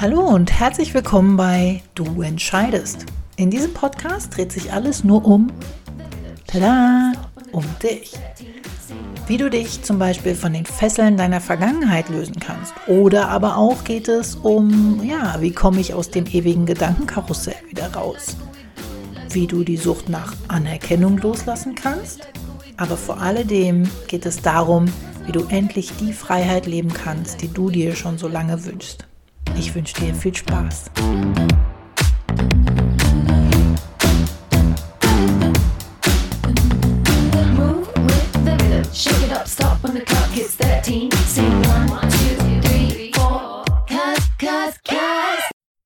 Hallo und herzlich willkommen bei Du entscheidest. In diesem Podcast dreht sich alles nur um, tada, um dich. Wie du dich zum Beispiel von den Fesseln deiner Vergangenheit lösen kannst. Oder aber auch geht es um, ja, wie komme ich aus dem ewigen Gedankenkarussell wieder raus? Wie du die Sucht nach Anerkennung loslassen kannst. Aber vor alledem geht es darum, wie du endlich die Freiheit leben kannst, die du dir schon so lange wünschst. Ich wünsche dir viel Spaß.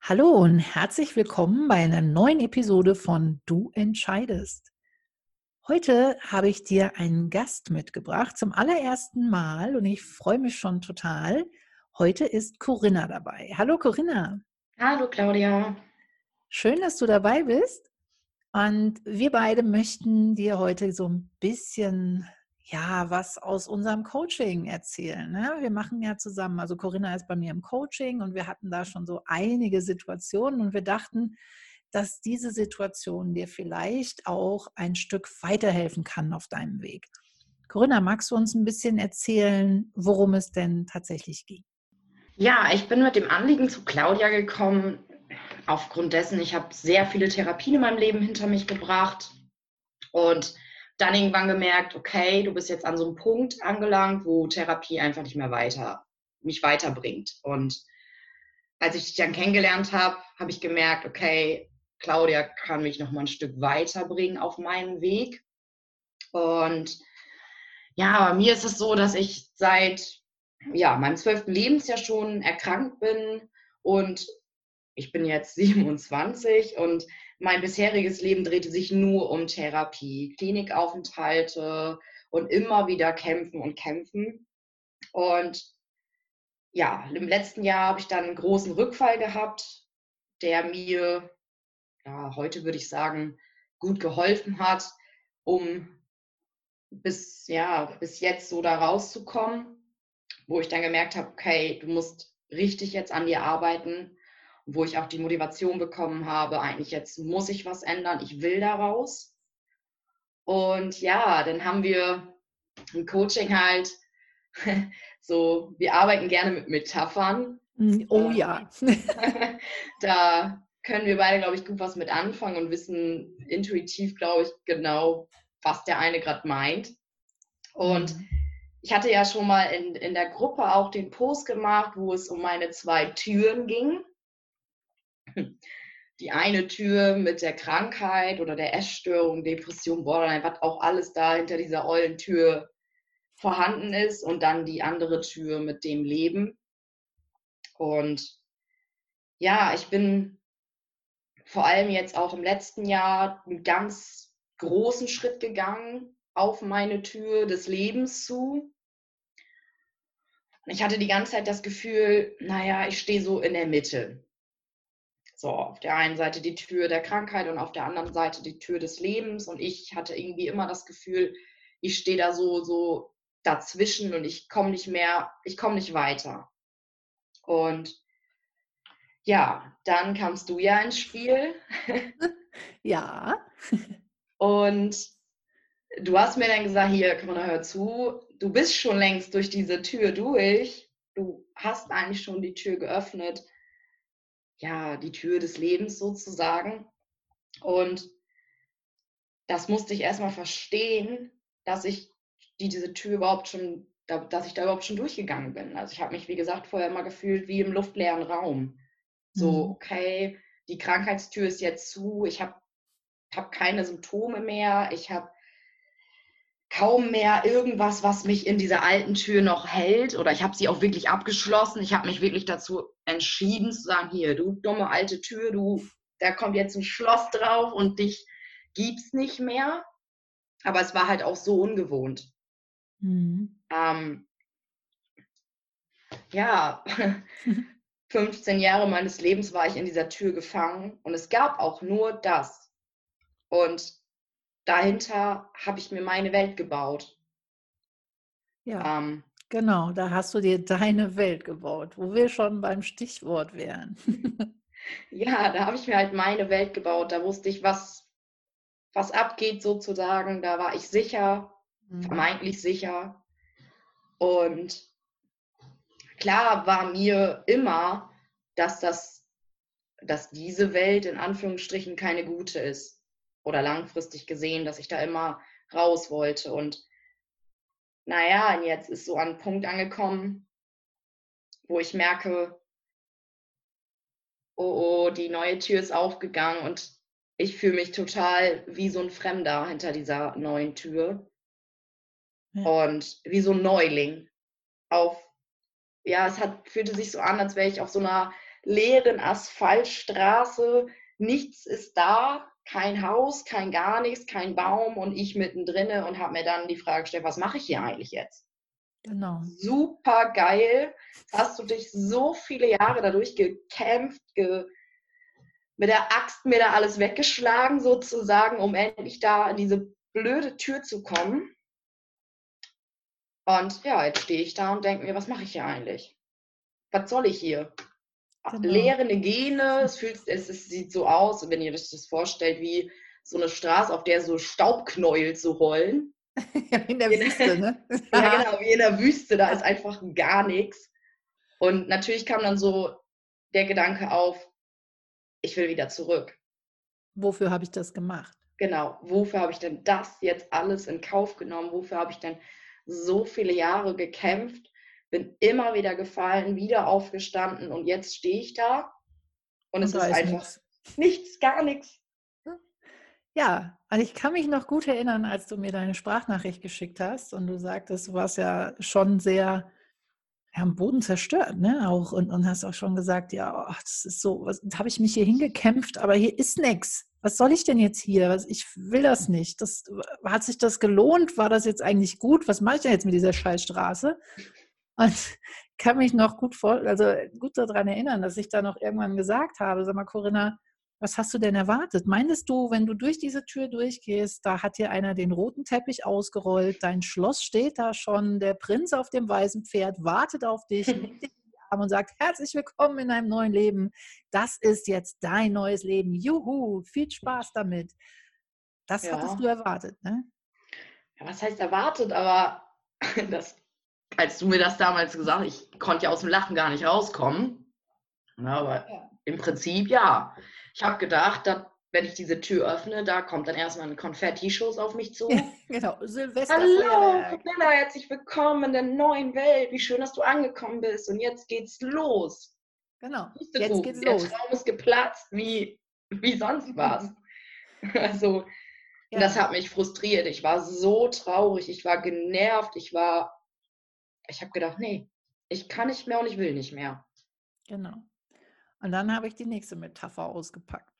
Hallo und herzlich willkommen bei einer neuen Episode von Du entscheidest. Heute habe ich dir einen Gast mitgebracht zum allerersten Mal und ich freue mich schon total. Heute ist Corinna dabei. Hallo Corinna. Hallo Claudia. Schön, dass du dabei bist. Und wir beide möchten dir heute so ein bisschen ja, was aus unserem Coaching erzählen. Ne? Wir machen ja zusammen, also Corinna ist bei mir im Coaching und wir hatten da schon so einige Situationen und wir dachten, dass diese Situation dir vielleicht auch ein Stück weiterhelfen kann auf deinem Weg. Corinna, magst du uns ein bisschen erzählen, worum es denn tatsächlich ging? Ja, ich bin mit dem Anliegen zu Claudia gekommen, aufgrund dessen, ich habe sehr viele Therapien in meinem Leben hinter mich gebracht und dann irgendwann gemerkt, okay, du bist jetzt an so einem Punkt angelangt, wo Therapie einfach nicht mehr weiter, mich weiterbringt. Und als ich dich dann kennengelernt habe, habe ich gemerkt, okay, Claudia kann mich noch mal ein Stück weiterbringen auf meinem Weg. Und ja, bei mir ist es so, dass ich seit ja, meinem zwölften Lebensjahr schon erkrankt bin und ich bin jetzt 27 und mein bisheriges Leben drehte sich nur um Therapie, Klinikaufenthalte und immer wieder kämpfen und kämpfen. Und ja, im letzten Jahr habe ich dann einen großen Rückfall gehabt, der mir ja, heute würde ich sagen, gut geholfen hat, um bis, ja, bis jetzt so da rauszukommen, wo ich dann gemerkt habe, okay, du musst richtig jetzt an dir arbeiten, wo ich auch die Motivation bekommen habe, eigentlich jetzt muss ich was ändern, ich will da raus. Und ja, dann haben wir im Coaching halt so, wir arbeiten gerne mit Metaphern. Hm, oh ja. da können wir beide, glaube ich, gut was mit anfangen und wissen intuitiv, glaube ich, genau, was der eine gerade meint. Und mhm. Ich hatte ja schon mal in, in der Gruppe auch den Post gemacht, wo es um meine zwei Türen ging. Die eine Tür mit der Krankheit oder der Essstörung, Depression, Borderline, was auch alles da hinter dieser ollen Tür vorhanden ist und dann die andere Tür mit dem Leben. Und ja, ich bin vor allem jetzt auch im letzten Jahr einen ganz großen Schritt gegangen auf meine Tür des Lebens zu. Ich hatte die ganze Zeit das Gefühl, naja, ich stehe so in der Mitte. So, auf der einen Seite die Tür der Krankheit und auf der anderen Seite die Tür des Lebens. Und ich hatte irgendwie immer das Gefühl, ich stehe da so, so dazwischen und ich komme nicht mehr, ich komme nicht weiter. Und ja, dann kamst du ja ins Spiel. ja. Und du hast mir dann gesagt, hier, komm mal, hör zu, du bist schon längst durch diese Tür durch. Du hast eigentlich schon die Tür geöffnet. Ja, die Tür des Lebens sozusagen. Und das musste ich erstmal verstehen, dass ich die, diese Tür überhaupt schon, dass ich da überhaupt schon durchgegangen bin. Also ich habe mich, wie gesagt, vorher immer gefühlt wie im luftleeren Raum. So, mhm. okay, die Krankheitstür ist jetzt zu, ich habe hab keine Symptome mehr, ich habe kaum mehr irgendwas, was mich in dieser alten Tür noch hält oder ich habe sie auch wirklich abgeschlossen. Ich habe mich wirklich dazu entschieden zu sagen, hier, du dumme alte Tür, du, da kommt jetzt ein Schloss drauf und dich gibt's nicht mehr. Aber es war halt auch so ungewohnt. Mhm. Ähm, ja, 15 Jahre meines Lebens war ich in dieser Tür gefangen und es gab auch nur das. Und dahinter habe ich mir meine Welt gebaut. Ja. Ähm, Genau, da hast du dir deine Welt gebaut, wo wir schon beim Stichwort wären. ja, da habe ich mir halt meine Welt gebaut. Da wusste ich, was, was abgeht sozusagen. Da war ich sicher, mhm. vermeintlich sicher. Und klar war mir immer, dass das, dass diese Welt in Anführungsstrichen keine gute ist. Oder langfristig gesehen, dass ich da immer raus wollte. Und naja, und jetzt ist so ein Punkt angekommen, wo ich merke, oh, oh, die neue Tür ist aufgegangen und ich fühle mich total wie so ein Fremder hinter dieser neuen Tür. Ja. Und wie so ein Neuling auf, ja, es hat, fühlte sich so an, als wäre ich auf so einer leeren Asphaltstraße. Nichts ist da, kein Haus, kein gar nichts, kein Baum und ich mittendrin und habe mir dann die Frage gestellt, was mache ich hier eigentlich jetzt? Genau. Super geil. Hast du dich so viele Jahre dadurch gekämpft, ge mit der Axt mir da alles weggeschlagen, sozusagen, um endlich da in diese blöde Tür zu kommen. Und ja, jetzt stehe ich da und denke mir, was mache ich hier eigentlich? Was soll ich hier? Genau. leere Gene. Es, fühlt, es, es sieht so aus, wenn ihr euch das vorstellt, wie so eine Straße, auf der so Staubknäuel zu rollen. in der Wüste, ne? ja, genau, wie in der Wüste, da ist einfach gar nichts. Und natürlich kam dann so der Gedanke auf, ich will wieder zurück. Wofür habe ich das gemacht? Genau, wofür habe ich denn das jetzt alles in Kauf genommen? Wofür habe ich denn so viele Jahre gekämpft? Bin immer wieder gefallen, wieder aufgestanden und jetzt stehe ich da und, und es ist, ist einfach nichts. nichts, gar nichts. Ja, und ich kann mich noch gut erinnern, als du mir deine Sprachnachricht geschickt hast und du sagtest, du warst ja schon sehr ja, am Boden zerstört, ne? Auch und, und hast auch schon gesagt, ja, oh, das ist so, was habe ich mich hier hingekämpft, aber hier ist nichts. Was soll ich denn jetzt hier? Was, ich will das nicht. Das, hat sich das gelohnt? War das jetzt eigentlich gut? Was mache ich denn jetzt mit dieser Scheißstraße? Und kann mich noch gut vor, also gut daran erinnern, dass ich da noch irgendwann gesagt habe, sag mal, Corinna, was hast du denn erwartet? Meintest du, wenn du durch diese Tür durchgehst, da hat dir einer den roten Teppich ausgerollt, dein Schloss steht da schon, der Prinz auf dem weißen Pferd wartet auf dich, und sagt, herzlich willkommen in deinem neuen Leben. Das ist jetzt dein neues Leben. Juhu, viel Spaß damit. Das ja. hattest du erwartet, ne? Ja, was heißt erwartet? Aber das als du mir das damals gesagt hast, ich konnte ja aus dem Lachen gar nicht rauskommen. Na, aber ja. im Prinzip ja. Ich habe gedacht, dass, wenn ich diese Tür öffne, da kommt dann erstmal ein Konfetti-Schuss auf mich zu. genau, Silvester. Hallo, Camilla, herzlich willkommen in der neuen Welt. Wie schön, dass du angekommen bist. Und jetzt geht's los. Genau, jetzt geht's der los. Der Traum ist geplatzt, wie, wie sonst was. also, ja. das hat mich frustriert. Ich war so traurig, ich war genervt, ich war ich habe gedacht, nee, ich kann nicht mehr und ich will nicht mehr. Genau. Und dann habe ich die nächste Metapher ausgepackt.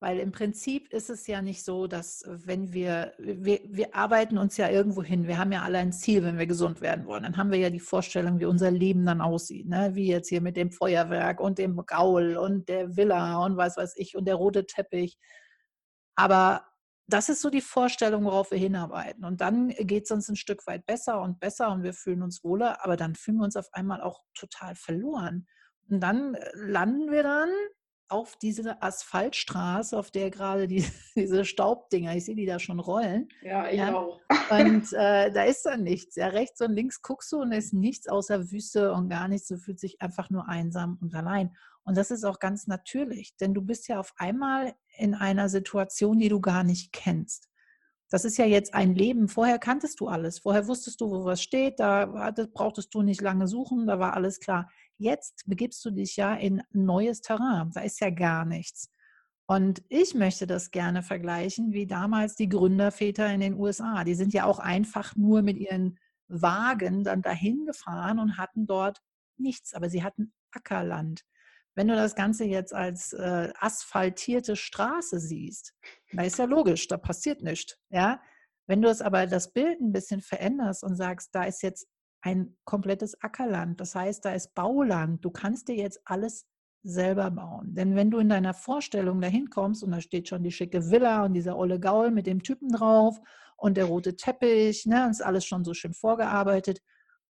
Weil im Prinzip ist es ja nicht so, dass wenn wir, wir, wir arbeiten uns ja irgendwo hin, wir haben ja alle ein Ziel, wenn wir gesund werden wollen. Dann haben wir ja die Vorstellung, wie unser Leben dann aussieht. Ne? Wie jetzt hier mit dem Feuerwerk und dem Gaul und der Villa und was weiß ich und der rote Teppich. Aber das ist so die Vorstellung, worauf wir hinarbeiten. Und dann geht es uns ein Stück weit besser und besser und wir fühlen uns wohler, aber dann fühlen wir uns auf einmal auch total verloren. Und dann äh, landen wir dann auf diese Asphaltstraße, auf der gerade die, diese Staubdinger, ich sehe die da schon rollen. Ja, ich ja. auch. Und äh, da ist dann nichts. Ja, rechts und links guckst du und es ist nichts außer Wüste und gar nichts. Du fühlst dich einfach nur einsam und allein. Und das ist auch ganz natürlich, denn du bist ja auf einmal in einer Situation, die du gar nicht kennst. Das ist ja jetzt ein Leben. Vorher kanntest du alles. Vorher wusstest du, wo was steht. Da brauchtest du nicht lange suchen. Da war alles klar. Jetzt begibst du dich ja in neues Terrain. Da ist ja gar nichts. Und ich möchte das gerne vergleichen wie damals die Gründerväter in den USA. Die sind ja auch einfach nur mit ihren Wagen dann dahin gefahren und hatten dort nichts, aber sie hatten Ackerland. Wenn du das Ganze jetzt als äh, asphaltierte Straße siehst, da ist ja logisch, da passiert nichts. Ja? Wenn du es aber das Bild ein bisschen veränderst und sagst, da ist jetzt ein komplettes Ackerland, das heißt, da ist Bauland, du kannst dir jetzt alles selber bauen. Denn wenn du in deiner Vorstellung dahin kommst und da steht schon die schicke Villa und dieser olle Gaul mit dem Typen drauf und der rote Teppich, ne, ist alles schon so schön vorgearbeitet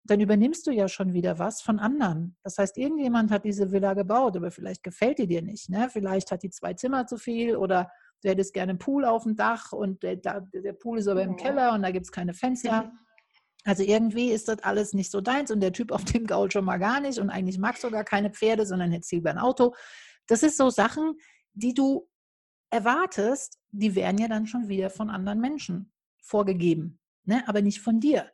dann übernimmst du ja schon wieder was von anderen. Das heißt, irgendjemand hat diese Villa gebaut, aber vielleicht gefällt die dir nicht. Ne? Vielleicht hat die zwei Zimmer zu viel oder du hättest gerne einen Pool auf dem Dach und der, der Pool ist aber im Keller und da gibt es keine Fenster. Also irgendwie ist das alles nicht so deins und der Typ auf dem Gaul schon mal gar nicht und eigentlich magst du gar keine Pferde, sondern jetzt lieber ein Auto. Das ist so Sachen, die du erwartest, die werden ja dann schon wieder von anderen Menschen vorgegeben, ne? aber nicht von dir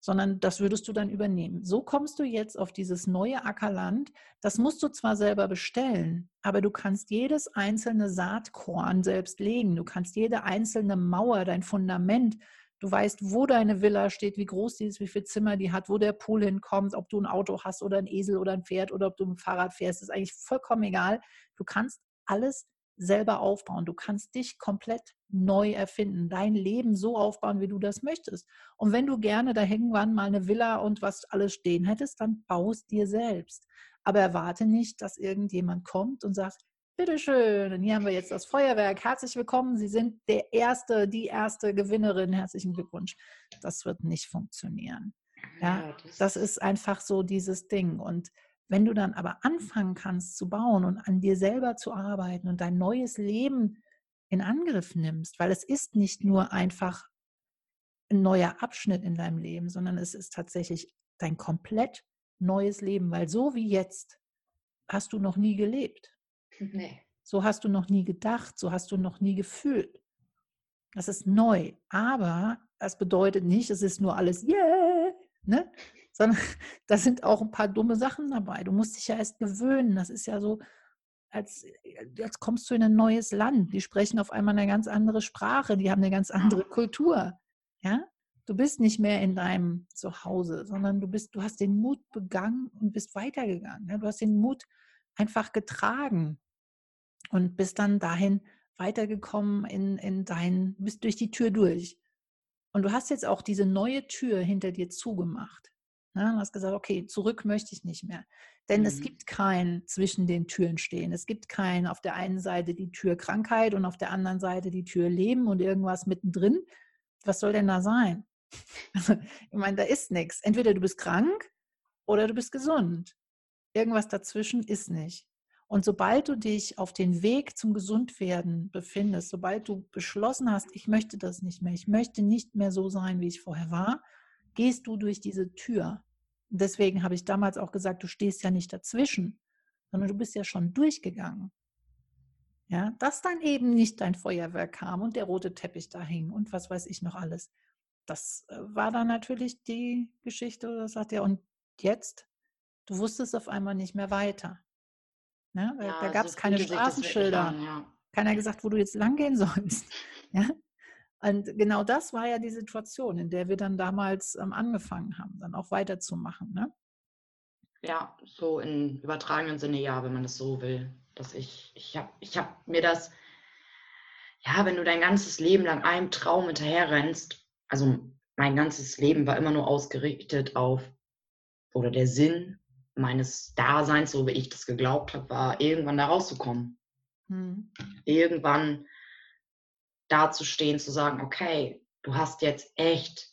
sondern das würdest du dann übernehmen. So kommst du jetzt auf dieses neue Ackerland. Das musst du zwar selber bestellen, aber du kannst jedes einzelne Saatkorn selbst legen. Du kannst jede einzelne Mauer, dein Fundament, du weißt, wo deine Villa steht, wie groß die ist, wie viele Zimmer die hat, wo der Pool hinkommt, ob du ein Auto hast oder ein Esel oder ein Pferd oder ob du ein Fahrrad fährst, ist eigentlich vollkommen egal. Du kannst alles selber aufbauen. Du kannst dich komplett neu erfinden, dein Leben so aufbauen, wie du das möchtest. Und wenn du gerne da irgendwann mal eine Villa und was alles stehen hättest, dann baust dir selbst. Aber erwarte nicht, dass irgendjemand kommt und sagt, bitteschön, und hier haben wir jetzt das Feuerwerk, herzlich willkommen, Sie sind der Erste, die erste Gewinnerin, herzlichen Glückwunsch. Das wird nicht funktionieren. Ja, das ist einfach so dieses Ding. Und wenn du dann aber anfangen kannst zu bauen und an dir selber zu arbeiten und dein neues Leben in Angriff nimmst, weil es ist nicht nur einfach ein neuer Abschnitt in deinem Leben, sondern es ist tatsächlich dein komplett neues Leben, weil so wie jetzt hast du noch nie gelebt. Nee. So hast du noch nie gedacht, so hast du noch nie gefühlt. Das ist neu, aber das bedeutet nicht, es ist nur alles yeah, ne? sondern da sind auch ein paar dumme Sachen dabei. Du musst dich ja erst gewöhnen. Das ist ja so, als, als kommst du in ein neues Land. Die sprechen auf einmal eine ganz andere Sprache, die haben eine ganz andere Kultur. Ja? Du bist nicht mehr in deinem Zuhause, sondern du bist, du hast den Mut begangen und bist weitergegangen. Ja? Du hast den Mut einfach getragen und bist dann dahin weitergekommen in, in dein, bist durch die Tür durch. Und du hast jetzt auch diese neue Tür hinter dir zugemacht. Ja, du hast gesagt, okay, zurück möchte ich nicht mehr. Denn mhm. es gibt kein zwischen den Türen stehen. Es gibt kein auf der einen Seite die Tür Krankheit und auf der anderen Seite die Tür Leben und irgendwas mittendrin. Was soll denn da sein? Also, ich meine, da ist nichts. Entweder du bist krank oder du bist gesund. Irgendwas dazwischen ist nicht. Und sobald du dich auf den Weg zum Gesundwerden befindest, sobald du beschlossen hast, ich möchte das nicht mehr, ich möchte nicht mehr so sein, wie ich vorher war, gehst du durch diese Tür. Deswegen habe ich damals auch gesagt, du stehst ja nicht dazwischen, sondern du bist ja schon durchgegangen. Ja, dass dann eben nicht dein Feuerwerk kam und der rote Teppich da hing und was weiß ich noch alles. Das äh, war dann natürlich die Geschichte, da sagt er, und jetzt, du wusstest auf einmal nicht mehr weiter. Ja, ja, da gab es so keine Straßenschilder. An, ja. Keiner gesagt, wo du jetzt langgehen sollst. Ja? Und genau das war ja die Situation, in der wir dann damals ähm, angefangen haben, dann auch weiterzumachen. Ne? Ja, so im übertragenen Sinne ja, wenn man das so will. Dass ich, ich habe ich hab mir das, ja, wenn du dein ganzes Leben lang einem Traum hinterherrennst, also mein ganzes Leben war immer nur ausgerichtet auf, oder der Sinn meines Daseins, so wie ich das geglaubt habe, war, irgendwann da rauszukommen. Hm. Irgendwann dazustehen, zu sagen, okay, du hast jetzt echt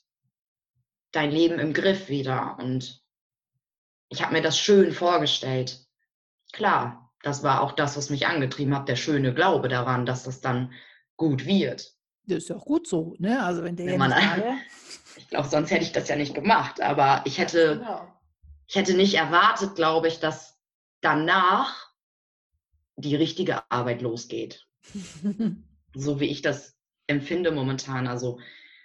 dein Leben im Griff wieder. Und ich habe mir das schön vorgestellt. Klar, das war auch das, was mich angetrieben hat, der schöne Glaube daran, dass das dann gut wird. Das ist ja auch gut so, ne? Also wenn der wenn man, Ich glaube, sonst hätte ich das ja nicht gemacht. Aber ich hätte, genau. ich hätte nicht erwartet, glaube ich, dass danach die richtige Arbeit losgeht. so wie ich das empfinde momentan. Also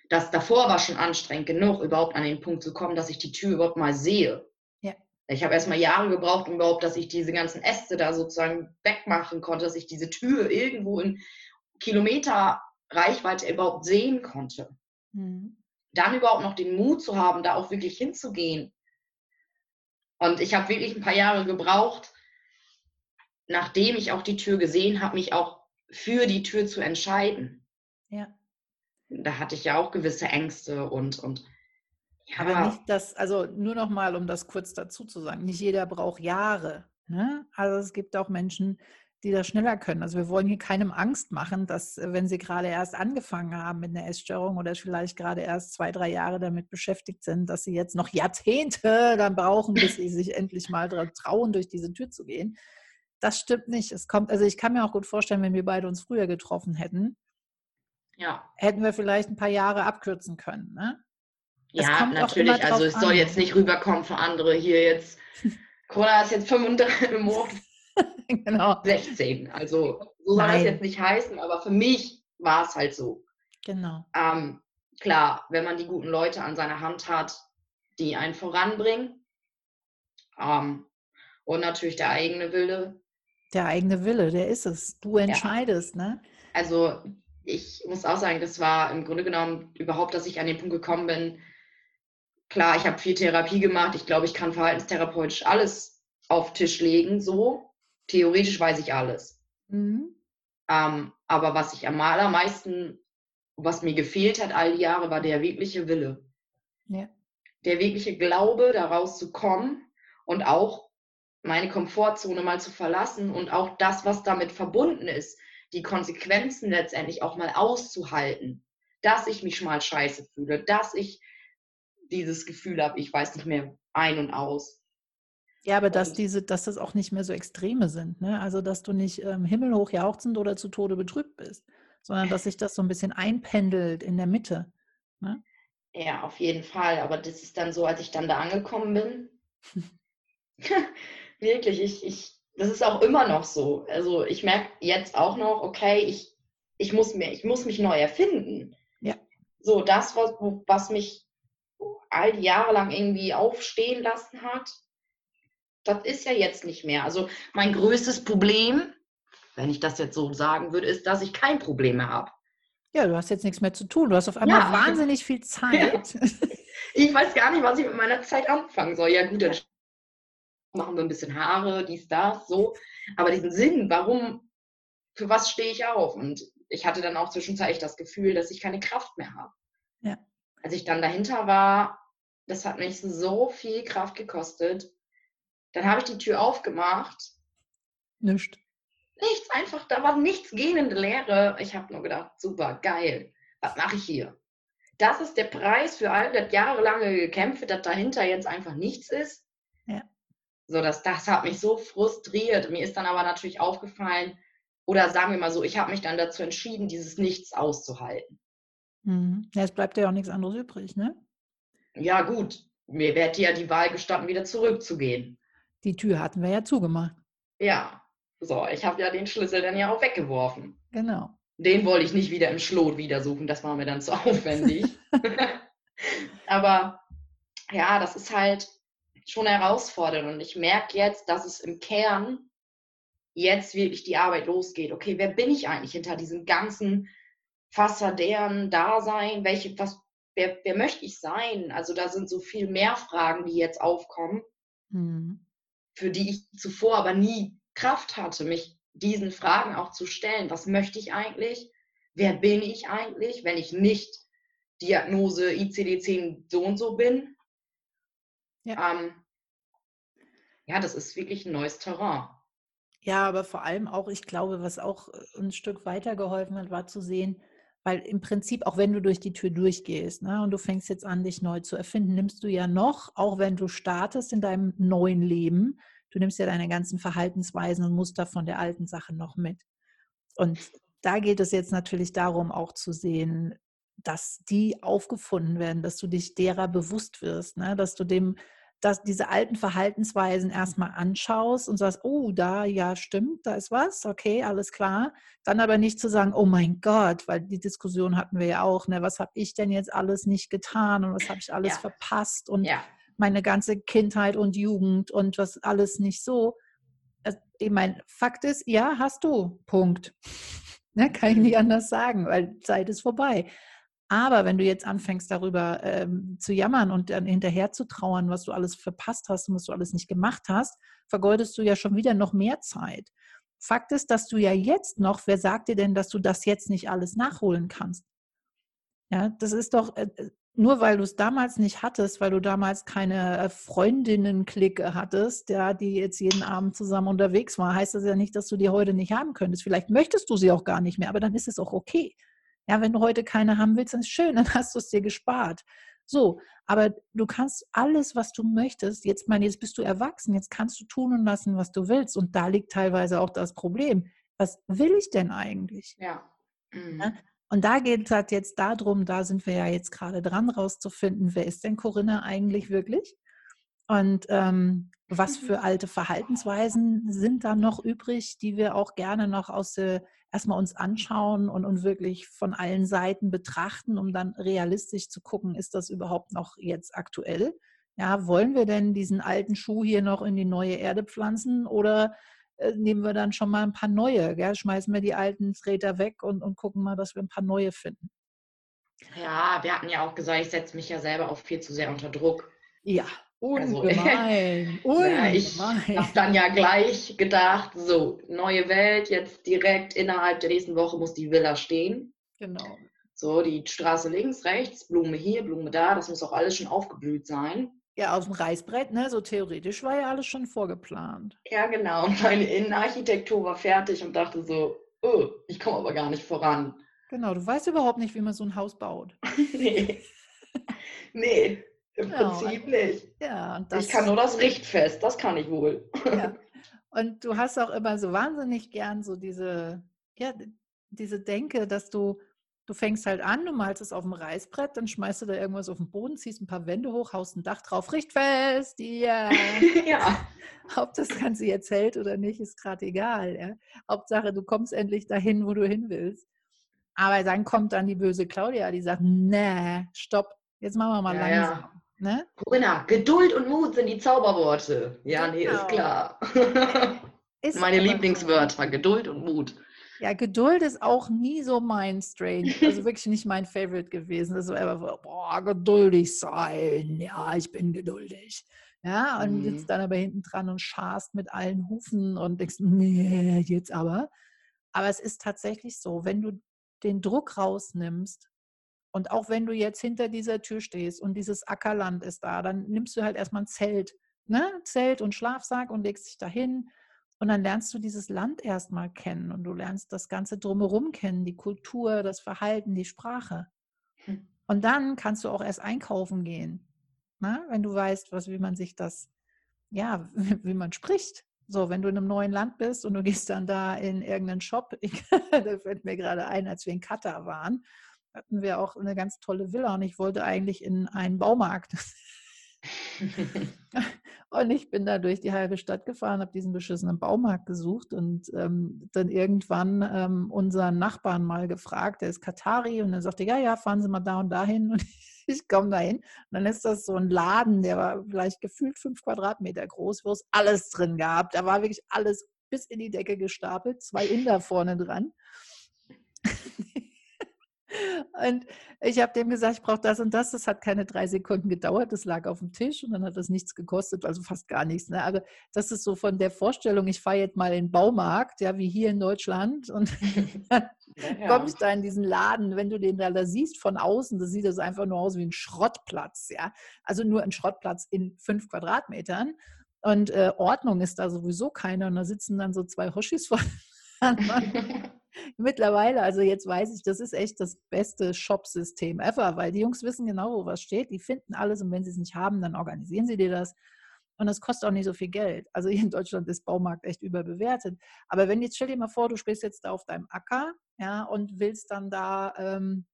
das davor war schon anstrengend genug, überhaupt an den Punkt zu kommen, dass ich die Tür überhaupt mal sehe. Ja. Ich habe erstmal Jahre gebraucht, um überhaupt, dass ich diese ganzen Äste da sozusagen wegmachen konnte, dass ich diese Tür irgendwo in Kilometer Reichweite überhaupt sehen konnte. Mhm. Dann überhaupt noch den Mut zu haben, da auch wirklich hinzugehen. Und ich habe wirklich ein paar Jahre gebraucht, nachdem ich auch die Tür gesehen habe, mich auch für die Tür zu entscheiden. Ja. Da hatte ich ja auch gewisse Ängste und, und ja. Aber nicht das, also nur noch mal, um das kurz dazu zu sagen, nicht jeder braucht Jahre. Ne? Also es gibt auch Menschen, die das schneller können. Also wir wollen hier keinem Angst machen, dass wenn sie gerade erst angefangen haben mit einer Essstörung oder vielleicht gerade erst zwei, drei Jahre damit beschäftigt sind, dass sie jetzt noch Jahrzehnte dann brauchen, bis sie sich endlich mal trauen, durch diese Tür zu gehen. Das stimmt nicht. Es kommt, also ich kann mir auch gut vorstellen, wenn wir beide uns früher getroffen hätten, ja. hätten wir vielleicht ein paar Jahre abkürzen können. Ne? ja, natürlich. Also es an. soll jetzt nicht rüberkommen für andere hier jetzt. Corona ist jetzt 35 im genau. 16. Also so soll Nein. das jetzt nicht heißen, aber für mich war es halt so. Genau. Ähm, klar, wenn man die guten Leute an seiner Hand hat, die einen voranbringen. Ähm, und natürlich der eigene Wille. Der eigene Wille, der ist es. Du entscheidest, ja. ne? Also ich muss auch sagen, das war im Grunde genommen überhaupt, dass ich an den Punkt gekommen bin. Klar, ich habe viel Therapie gemacht. Ich glaube, ich kann verhaltenstherapeutisch alles auf Tisch legen, so theoretisch weiß ich alles. Mhm. Ähm, aber was ich am allermeisten, was mir gefehlt hat all die Jahre, war der wirkliche Wille. Ja. Der wirkliche Glaube, daraus zu kommen und auch meine Komfortzone mal zu verlassen und auch das, was damit verbunden ist, die Konsequenzen letztendlich auch mal auszuhalten, dass ich mich mal scheiße fühle, dass ich dieses Gefühl habe, ich weiß nicht mehr ein und aus. Ja, aber dass diese, dass das auch nicht mehr so Extreme sind, ne? Also dass du nicht ähm, himmelhoch jauchzend oder zu Tode betrübt bist, sondern dass sich das so ein bisschen einpendelt in der Mitte. Ne? Ja, auf jeden Fall. Aber das ist dann so, als ich dann da angekommen bin. Wirklich, ich, ich, das ist auch immer noch so. Also ich merke jetzt auch noch, okay, ich, ich muss mir, ich muss mich neu erfinden. Ja. So, das, was, was mich all die Jahre lang irgendwie aufstehen lassen hat, das ist ja jetzt nicht mehr. Also mein größtes Problem, wenn ich das jetzt so sagen würde, ist, dass ich kein Problem mehr habe. Ja, du hast jetzt nichts mehr zu tun. Du hast auf einmal ja. wahnsinnig viel Zeit. Ja. Ich weiß gar nicht, was ich mit meiner Zeit anfangen soll. Ja, gut, dann machen wir ein bisschen Haare, dies, das, so. Aber diesen Sinn, warum, für was stehe ich auf? Und ich hatte dann auch zwischenzeitlich das Gefühl, dass ich keine Kraft mehr habe. Ja. Als ich dann dahinter war, das hat mich so viel Kraft gekostet. Dann habe ich die Tür aufgemacht. Nichts. Nichts, einfach, da war nichts gähnende Leere. Ich habe nur gedacht, super, geil. Was mache ich hier? Das ist der Preis für all das jahrelange Gekämpfe, dass dahinter jetzt einfach nichts ist. So, das, das hat mich so frustriert. Mir ist dann aber natürlich aufgefallen, oder sagen wir mal so, ich habe mich dann dazu entschieden, dieses Nichts auszuhalten. Mhm. Ja, es bleibt ja auch nichts anderes übrig, ne? Ja, gut. Mir wäre ja die Wahl gestanden, wieder zurückzugehen. Die Tür hatten wir ja zugemacht. Ja, so, ich habe ja den Schlüssel dann ja auch weggeworfen. Genau. Den wollte ich nicht wieder im Schlot wieder suchen, das war mir dann zu aufwendig. Aber ja, das ist halt schon herausfordernd und ich merke jetzt, dass es im Kern jetzt wirklich die Arbeit losgeht. Okay, wer bin ich eigentlich hinter diesem ganzen Fassadären Dasein? Welche, was, wer, wer möchte ich sein? Also da sind so viel mehr Fragen, die jetzt aufkommen. Mhm für die ich zuvor aber nie Kraft hatte, mich diesen Fragen auch zu stellen. Was möchte ich eigentlich? Wer bin ich eigentlich, wenn ich nicht Diagnose ICD-10 so und so bin? Ja. Ähm, ja, das ist wirklich ein neues Terrain. Ja, aber vor allem auch, ich glaube, was auch ein Stück weitergeholfen hat, war zu sehen, weil im Prinzip, auch wenn du durch die Tür durchgehst ne, und du fängst jetzt an, dich neu zu erfinden, nimmst du ja noch, auch wenn du startest in deinem neuen Leben, du nimmst ja deine ganzen Verhaltensweisen und Muster von der alten Sache noch mit. Und da geht es jetzt natürlich darum, auch zu sehen, dass die aufgefunden werden, dass du dich derer bewusst wirst, ne? dass du dem dass diese alten Verhaltensweisen erstmal anschaust und sagst, oh, da, ja, stimmt, da ist was, okay, alles klar. Dann aber nicht zu sagen, oh mein Gott, weil die Diskussion hatten wir ja auch, ne, was habe ich denn jetzt alles nicht getan und was habe ich alles ja. verpasst und ja. meine ganze Kindheit und Jugend und was alles nicht so. Ich meine, Fakt ist, ja, hast du, Punkt. Ne, kann ich nicht anders sagen, weil Zeit ist vorbei. Aber wenn du jetzt anfängst, darüber ähm, zu jammern und dann hinterher zu trauern, was du alles verpasst hast und was du alles nicht gemacht hast, vergeudest du ja schon wieder noch mehr Zeit. Fakt ist, dass du ja jetzt noch, wer sagt dir denn, dass du das jetzt nicht alles nachholen kannst? Ja, das ist doch, äh, nur weil du es damals nicht hattest, weil du damals keine äh, Freundinnen-Clique hattest, ja, die jetzt jeden Abend zusammen unterwegs war, heißt das ja nicht, dass du die heute nicht haben könntest. Vielleicht möchtest du sie auch gar nicht mehr, aber dann ist es auch okay. Ja, wenn du heute keine haben willst, dann ist schön, dann hast du es dir gespart. So, aber du kannst alles, was du möchtest, jetzt meine, jetzt bist du erwachsen, jetzt kannst du tun und lassen, was du willst. Und da liegt teilweise auch das Problem. Was will ich denn eigentlich? Ja. Mhm. Und da geht es halt jetzt darum, da sind wir ja jetzt gerade dran, rauszufinden, wer ist denn Corinna eigentlich wirklich? Und ähm, was für alte Verhaltensweisen sind da noch übrig, die wir auch gerne noch aus der, erstmal uns anschauen und, und wirklich von allen Seiten betrachten, um dann realistisch zu gucken, ist das überhaupt noch jetzt aktuell? Ja, wollen wir denn diesen alten Schuh hier noch in die neue Erde pflanzen oder äh, nehmen wir dann schon mal ein paar neue? Gell? Schmeißen wir die alten Treter weg und, und gucken mal, dass wir ein paar neue finden. Ja, wir hatten ja auch gesagt, ich setze mich ja selber auch viel zu sehr unter Druck. Ja, ungemein. Also, ungemein. Ja, ich habe dann ja gleich gedacht, so, neue Welt, jetzt direkt innerhalb der nächsten Woche muss die Villa stehen. Genau. So, die Straße links, rechts, Blume hier, Blume da, das muss auch alles schon aufgeblüht sein. Ja, auf dem Reißbrett, ne? So theoretisch war ja alles schon vorgeplant. Ja, genau. Und meine Innenarchitektur war fertig und dachte so, oh, ich komme aber gar nicht voran. Genau, du weißt überhaupt nicht, wie man so ein Haus baut. nee. nee, im genau. Prinzip nicht. Ja, ich kann nur das Richtfest, das kann ich wohl. ja. Und du hast auch immer so wahnsinnig gern so diese, ja, diese Denke, dass du Du fängst halt an, du malst es auf dem Reißbrett, dann schmeißt du da irgendwas auf den Boden, ziehst ein paar Wände hoch, haust ein Dach drauf, richtfest, yeah. ja. Ob das Ganze jetzt hält oder nicht, ist gerade egal. Ja? Hauptsache, du kommst endlich dahin, wo du hin willst. Aber dann kommt dann die böse Claudia, die sagt, nee, stopp, jetzt machen wir mal ja, langsam. Ja. Ne? Corinna, Geduld und Mut sind die Zauberworte. Ja, genau. nee, ist genau. klar. Ist Meine Lieblingswörter, Geduld und Mut. Ja, Geduld ist auch nie so mein Strain. Also wirklich nicht mein Favorite gewesen. Das war boah, geduldig sein. Ja, ich bin geduldig. Ja, und mhm. sitzt dann aber hinten dran und scharst mit allen Hufen und denkst, nee, jetzt aber. Aber es ist tatsächlich so, wenn du den Druck rausnimmst und auch wenn du jetzt hinter dieser Tür stehst und dieses Ackerland ist da, dann nimmst du halt erstmal ein Zelt, ne? Zelt und Schlafsack und legst dich dahin und dann lernst du dieses Land erstmal kennen und du lernst das Ganze drumherum kennen, die Kultur, das Verhalten, die Sprache. Hm. Und dann kannst du auch erst einkaufen gehen? Ne? wenn du weißt, was, wie man sich das, ja, wie man spricht. So, wenn du in einem neuen Land bist und du gehst dann da in irgendeinen Shop, da fällt mir gerade ein, als wir in Katar waren, hatten wir auch eine ganz tolle Villa und ich wollte eigentlich in einen Baumarkt. und ich bin da durch die halbe Stadt gefahren, habe diesen beschissenen Baumarkt gesucht und ähm, dann irgendwann ähm, unseren Nachbarn mal gefragt, der ist Katari und dann sagte, ja, ja, fahren Sie mal da und dahin und ich komme dahin. Und dann ist das so ein Laden, der war vielleicht gefühlt fünf Quadratmeter groß, wo es alles drin gab. Da war wirklich alles bis in die Decke gestapelt, zwei Inder vorne dran. Und ich habe dem gesagt, ich brauche das und das. Das hat keine drei Sekunden gedauert. Das lag auf dem Tisch und dann hat das nichts gekostet, also fast gar nichts. Ne? Aber das ist so von der Vorstellung, ich fahre jetzt mal in den Baumarkt, ja, wie hier in Deutschland. Und dann ja. komme ich da in diesen Laden. Wenn du den da, da siehst von außen, das sieht das einfach nur aus wie ein Schrottplatz. Ja? Also nur ein Schrottplatz in fünf Quadratmetern. Und äh, Ordnung ist da sowieso keine. Und da sitzen dann so zwei Hoshis vor. Mittlerweile, also jetzt weiß ich, das ist echt das beste Shop-System ever, weil die Jungs wissen genau, wo was steht. Die finden alles und wenn sie es nicht haben, dann organisieren sie dir das. Und das kostet auch nicht so viel Geld. Also hier in Deutschland ist Baumarkt echt überbewertet. Aber wenn jetzt, stell dir mal vor, du stehst jetzt da auf deinem Acker ja, und willst dann da ähm,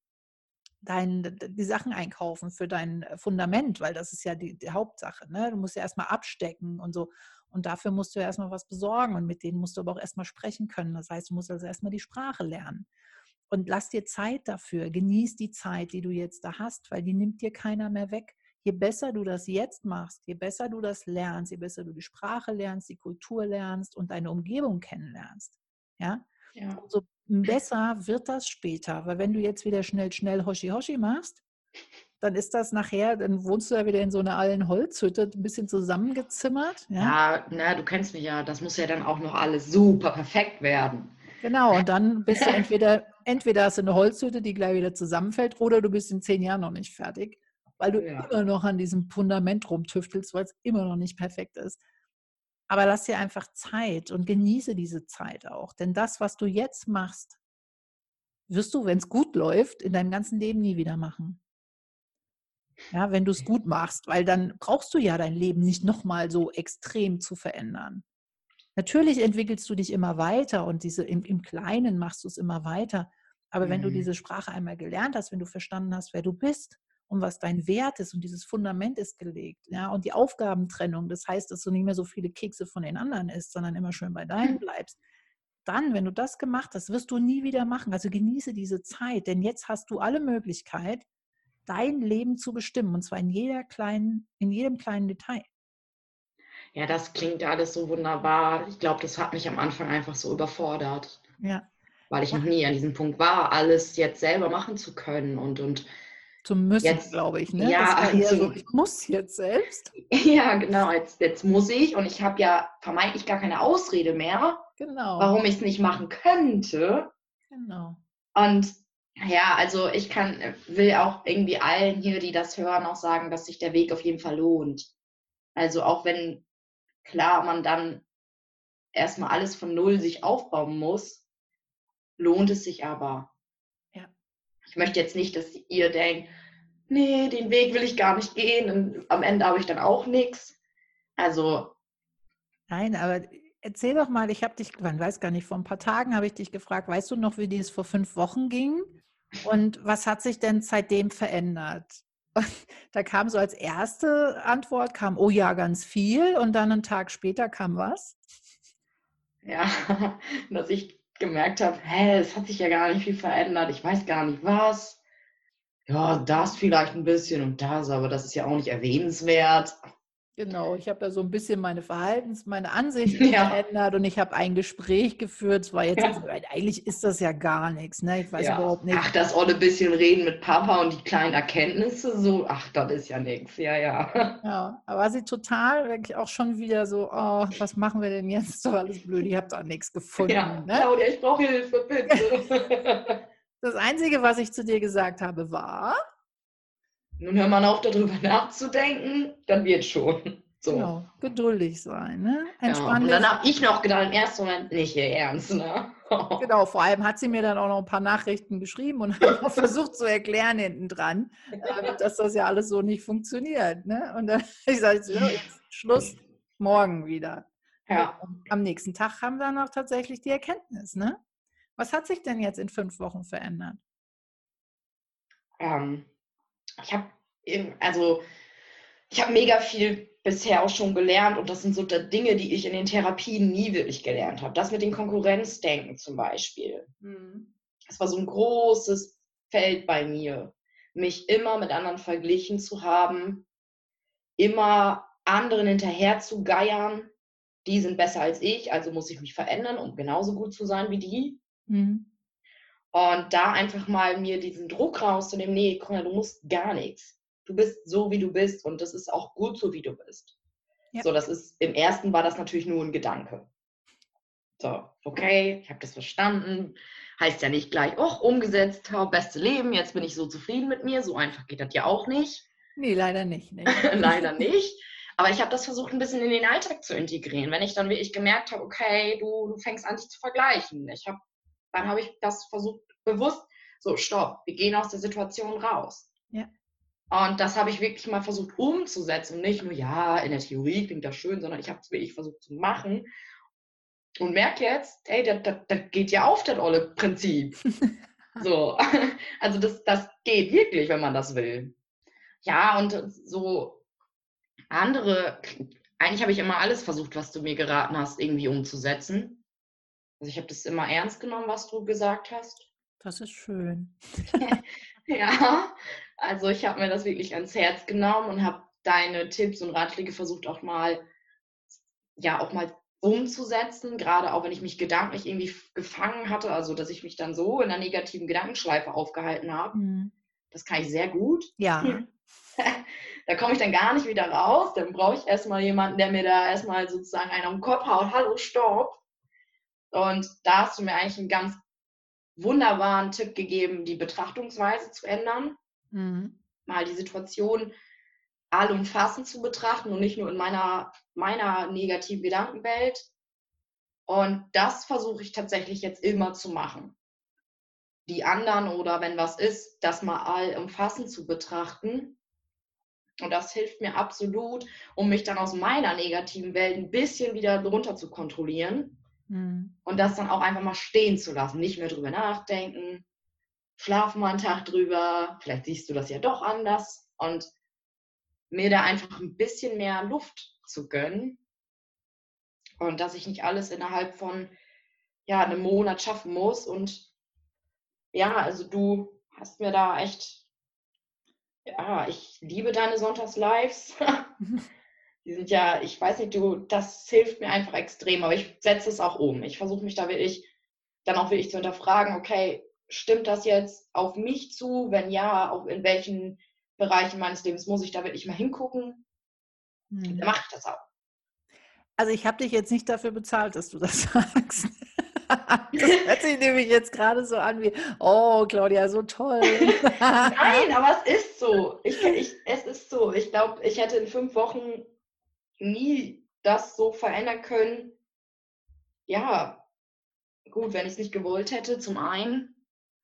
dein, die Sachen einkaufen für dein Fundament, weil das ist ja die, die Hauptsache. Ne? Du musst ja erstmal abstecken und so. Und dafür musst du ja erstmal was besorgen und mit denen musst du aber auch erstmal sprechen können. Das heißt, du musst also erstmal die Sprache lernen. Und lass dir Zeit dafür. Genieß die Zeit, die du jetzt da hast, weil die nimmt dir keiner mehr weg. Je besser du das jetzt machst, je besser du das lernst, je besser du die Sprache lernst, die Kultur lernst und deine Umgebung kennenlernst, ja, ja. umso besser wird das später. Weil wenn du jetzt wieder schnell, schnell Hoshi Hoshi machst, dann ist das nachher, dann wohnst du ja wieder in so einer alten Holzhütte, ein bisschen zusammengezimmert. Ja, ja na, du kennst mich ja, das muss ja dann auch noch alles super perfekt werden. Genau, und dann bist du entweder, entweder hast du eine Holzhütte, die gleich wieder zusammenfällt, oder du bist in zehn Jahren noch nicht fertig. weil du ja. immer noch an diesem Fundament rumtüftelst, weil es immer noch nicht perfekt ist. Aber lass dir einfach Zeit und genieße diese Zeit auch. Denn das, was du jetzt machst, wirst du, wenn es gut läuft, in deinem ganzen Leben nie wieder machen. Ja, wenn du es gut machst, weil dann brauchst du ja dein Leben nicht nochmal so extrem zu verändern. Natürlich entwickelst du dich immer weiter und diese im, im Kleinen machst du es immer weiter. Aber mhm. wenn du mhm. diese Sprache einmal gelernt hast, wenn du verstanden hast, wer du bist und was dein Wert ist und dieses Fundament ist gelegt, ja, und die Aufgabentrennung, das heißt, dass du nicht mehr so viele Kekse von den anderen isst, sondern immer schön bei deinem mhm. bleibst. Dann, wenn du das gemacht hast, wirst du nie wieder machen. Also genieße diese Zeit, denn jetzt hast du alle Möglichkeit, dein Leben zu bestimmen und zwar in jeder kleinen, in jedem kleinen Detail. Ja, das klingt alles so wunderbar. Ich glaube, das hat mich am Anfang einfach so überfordert. Ja. Weil ich noch nie an diesem Punkt war, alles jetzt selber machen zu können und, und zu müssen, glaube ich. Ne? Ja, so, ich muss jetzt selbst. Ja, genau. Jetzt, jetzt muss ich und ich habe ja vermeintlich gar keine Ausrede mehr, genau. warum ich es nicht machen könnte. Genau. Und ja, also ich kann, will auch irgendwie allen hier, die das hören, auch sagen, dass sich der Weg auf jeden Fall lohnt. Also auch wenn, klar, man dann erstmal alles von Null sich aufbauen muss, lohnt es sich aber. Ja. Ich möchte jetzt nicht, dass ihr denkt, nee, den Weg will ich gar nicht gehen und am Ende habe ich dann auch nichts. Also. Nein, aber erzähl doch mal, ich habe dich, man weiß gar nicht, vor ein paar Tagen habe ich dich gefragt, weißt du noch, wie dies vor fünf Wochen ging? Und was hat sich denn seitdem verändert? Und da kam so als erste Antwort, kam, oh ja, ganz viel. Und dann einen Tag später kam was? Ja, dass ich gemerkt habe, hä, es hat sich ja gar nicht viel verändert. Ich weiß gar nicht was. Ja, das vielleicht ein bisschen und das, aber das ist ja auch nicht erwähnenswert. Genau, ich habe da so ein bisschen meine Verhaltens-, meine Ansichten ja. verändert und ich habe ein Gespräch geführt. Es war jetzt, ja. eigentlich ist das ja gar nichts, ne? Ich weiß ja. überhaupt nicht. Ach, das olle bisschen reden mit Papa und die kleinen Erkenntnisse, so, ach, das ist ja nichts, ja, ja. Ja, aber war sie total, wirklich auch schon wieder so, oh, was machen wir denn jetzt? Ist doch alles blöd, ich habe da nichts gefunden. Ja, ne? Claudia, ich brauche Hilfe, bitte. das Einzige, was ich zu dir gesagt habe, war, nun hör mal auf, darüber nachzudenken, dann wird schon. So. Genau, geduldig sein, ne? Entspannt. Ja, und dann habe ich noch gedacht, im ersten Moment, nicht ihr Ernst, ne? genau, vor allem hat sie mir dann auch noch ein paar Nachrichten geschrieben und hat auch versucht zu erklären hinten dran, äh, dass das ja alles so nicht funktioniert, ne? Und dann ich sage so, jetzt Schluss, morgen wieder. Ja. am nächsten Tag haben wir dann auch tatsächlich die Erkenntnis, ne? Was hat sich denn jetzt in fünf Wochen verändert? Ähm, ich habe also ich habe mega viel bisher auch schon gelernt und das sind so Dinge, die ich in den Therapien nie wirklich gelernt habe. Das mit dem Konkurrenzdenken zum Beispiel. Mhm. Das war so ein großes Feld bei mir, mich immer mit anderen verglichen zu haben, immer anderen hinterher zu geiern. Die sind besser als ich, also muss ich mich verändern, um genauso gut zu sein wie die. Mhm. Und da einfach mal mir diesen Druck rauszunehmen, nee, mal, du musst gar nichts. Du bist so, wie du bist und das ist auch gut so, wie du bist. Ja. So, das ist, im ersten war das natürlich nur ein Gedanke. So, okay, ich habe das verstanden. Heißt ja nicht gleich, oh, umgesetzt, oh, beste Leben, jetzt bin ich so zufrieden mit mir. So einfach geht das ja auch nicht. Nee, leider nicht. Nee. leider nicht. Aber ich habe das versucht, ein bisschen in den Alltag zu integrieren. Wenn ich dann wirklich gemerkt habe, okay, du, du fängst an, dich zu vergleichen. Ich habe dann habe ich das versucht, bewusst, so, stopp, wir gehen aus der Situation raus. Ja. Und das habe ich wirklich mal versucht umzusetzen. Und nicht nur, ja, in der Theorie klingt das schön, sondern ich habe es wirklich versucht zu machen. Und merke jetzt, hey, das, das, das geht ja auf, das olle Prinzip. so, also das, das geht wirklich, wenn man das will. Ja, und so andere, eigentlich habe ich immer alles versucht, was du mir geraten hast, irgendwie umzusetzen. Also ich habe das immer ernst genommen, was du gesagt hast. Das ist schön. ja, also ich habe mir das wirklich ans Herz genommen und habe deine Tipps und Ratschläge versucht auch mal, ja, auch mal umzusetzen, gerade auch wenn ich mich gedanklich irgendwie gefangen hatte, also dass ich mich dann so in einer negativen Gedankenschleife aufgehalten habe. Mhm. Das kann ich sehr gut. Ja. da komme ich dann gar nicht wieder raus. Dann brauche ich erstmal jemanden, der mir da erstmal sozusagen einen am Kopf haut. Hallo, stopp. Und da hast du mir eigentlich einen ganz wunderbaren Tipp gegeben, die Betrachtungsweise zu ändern. Mhm. mal die Situation allumfassend zu betrachten und nicht nur in meiner, meiner negativen Gedankenwelt. Und das versuche ich tatsächlich jetzt immer zu machen. Die anderen oder wenn was ist, das mal allumfassend zu betrachten. Und das hilft mir absolut, um mich dann aus meiner negativen Welt ein bisschen wieder runter zu kontrollieren. Mhm. Und das dann auch einfach mal stehen zu lassen. Nicht mehr drüber nachdenken. Schlafen mal einen Tag drüber. Vielleicht siehst du das ja doch anders. Und mir da einfach ein bisschen mehr Luft zu gönnen und dass ich nicht alles innerhalb von ja, einem Monat schaffen muss. Und ja, also du hast mir da echt, ja, ich liebe deine Sonntags-Lives. Die sind ja, ich weiß nicht, du, das hilft mir einfach extrem, aber ich setze es auch um. Ich versuche mich da wirklich dann auch wirklich zu hinterfragen, okay, stimmt das jetzt auf mich zu? Wenn ja, auf in welchen Bereichen meines Lebens muss ich da wirklich mal hingucken. Mhm. Dann mache ich das auch. Also ich habe dich jetzt nicht dafür bezahlt, dass du das sagst. Das hört sich nämlich jetzt gerade so an wie, oh Claudia, so toll. Nein, aber es ist so. Ich, ich, es ist so. Ich glaube, ich hätte in fünf Wochen nie das so verändern können. Ja, gut, wenn ich es nicht gewollt hätte, zum einen.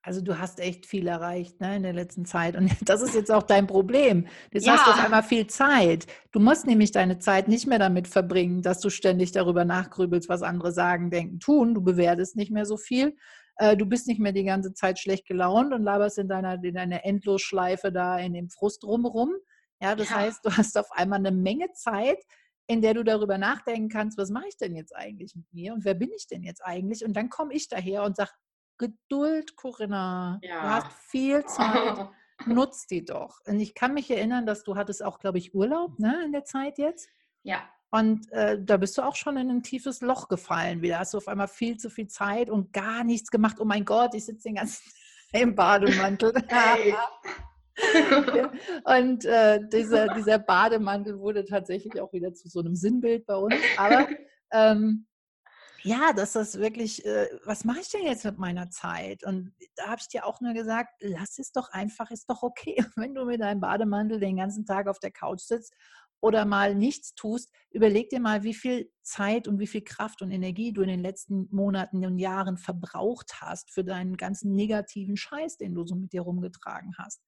Also du hast echt viel erreicht ne, in der letzten Zeit. Und das ist jetzt auch dein Problem. Jetzt ja. hast du auf einmal viel Zeit. Du musst nämlich deine Zeit nicht mehr damit verbringen, dass du ständig darüber nachgrübelst, was andere sagen, denken, tun. Du bewertest nicht mehr so viel. Äh, du bist nicht mehr die ganze Zeit schlecht gelaunt und laberst in deiner, in deiner Endlosschleife da in dem Frust drumherum. Ja, das ja. heißt, du hast auf einmal eine Menge Zeit, in der du darüber nachdenken kannst, was mache ich denn jetzt eigentlich mit mir und wer bin ich denn jetzt eigentlich? Und dann komme ich daher und sage, Geduld, Corinna. Ja. Du hast viel Zeit. Nutz die doch. Und ich kann mich erinnern, dass du hattest auch, glaube ich, Urlaub ne, in der Zeit jetzt. Ja. Und äh, da bist du auch schon in ein tiefes Loch gefallen. Wieder hast du auf einmal viel zu viel Zeit und gar nichts gemacht. Oh mein Gott, ich sitze den ganzen im Bademantel. Hey. und äh, dieser, dieser Bademantel wurde tatsächlich auch wieder zu so einem Sinnbild bei uns. Aber ähm, ja, dass das wirklich, äh, was mache ich denn jetzt mit meiner Zeit? Und da habe ich dir auch nur gesagt, lass es doch einfach, ist doch okay, wenn du mit deinem Bademantel den ganzen Tag auf der Couch sitzt oder mal nichts tust, überleg dir mal, wie viel Zeit und wie viel Kraft und Energie du in den letzten Monaten und Jahren verbraucht hast für deinen ganzen negativen Scheiß, den du so mit dir rumgetragen hast.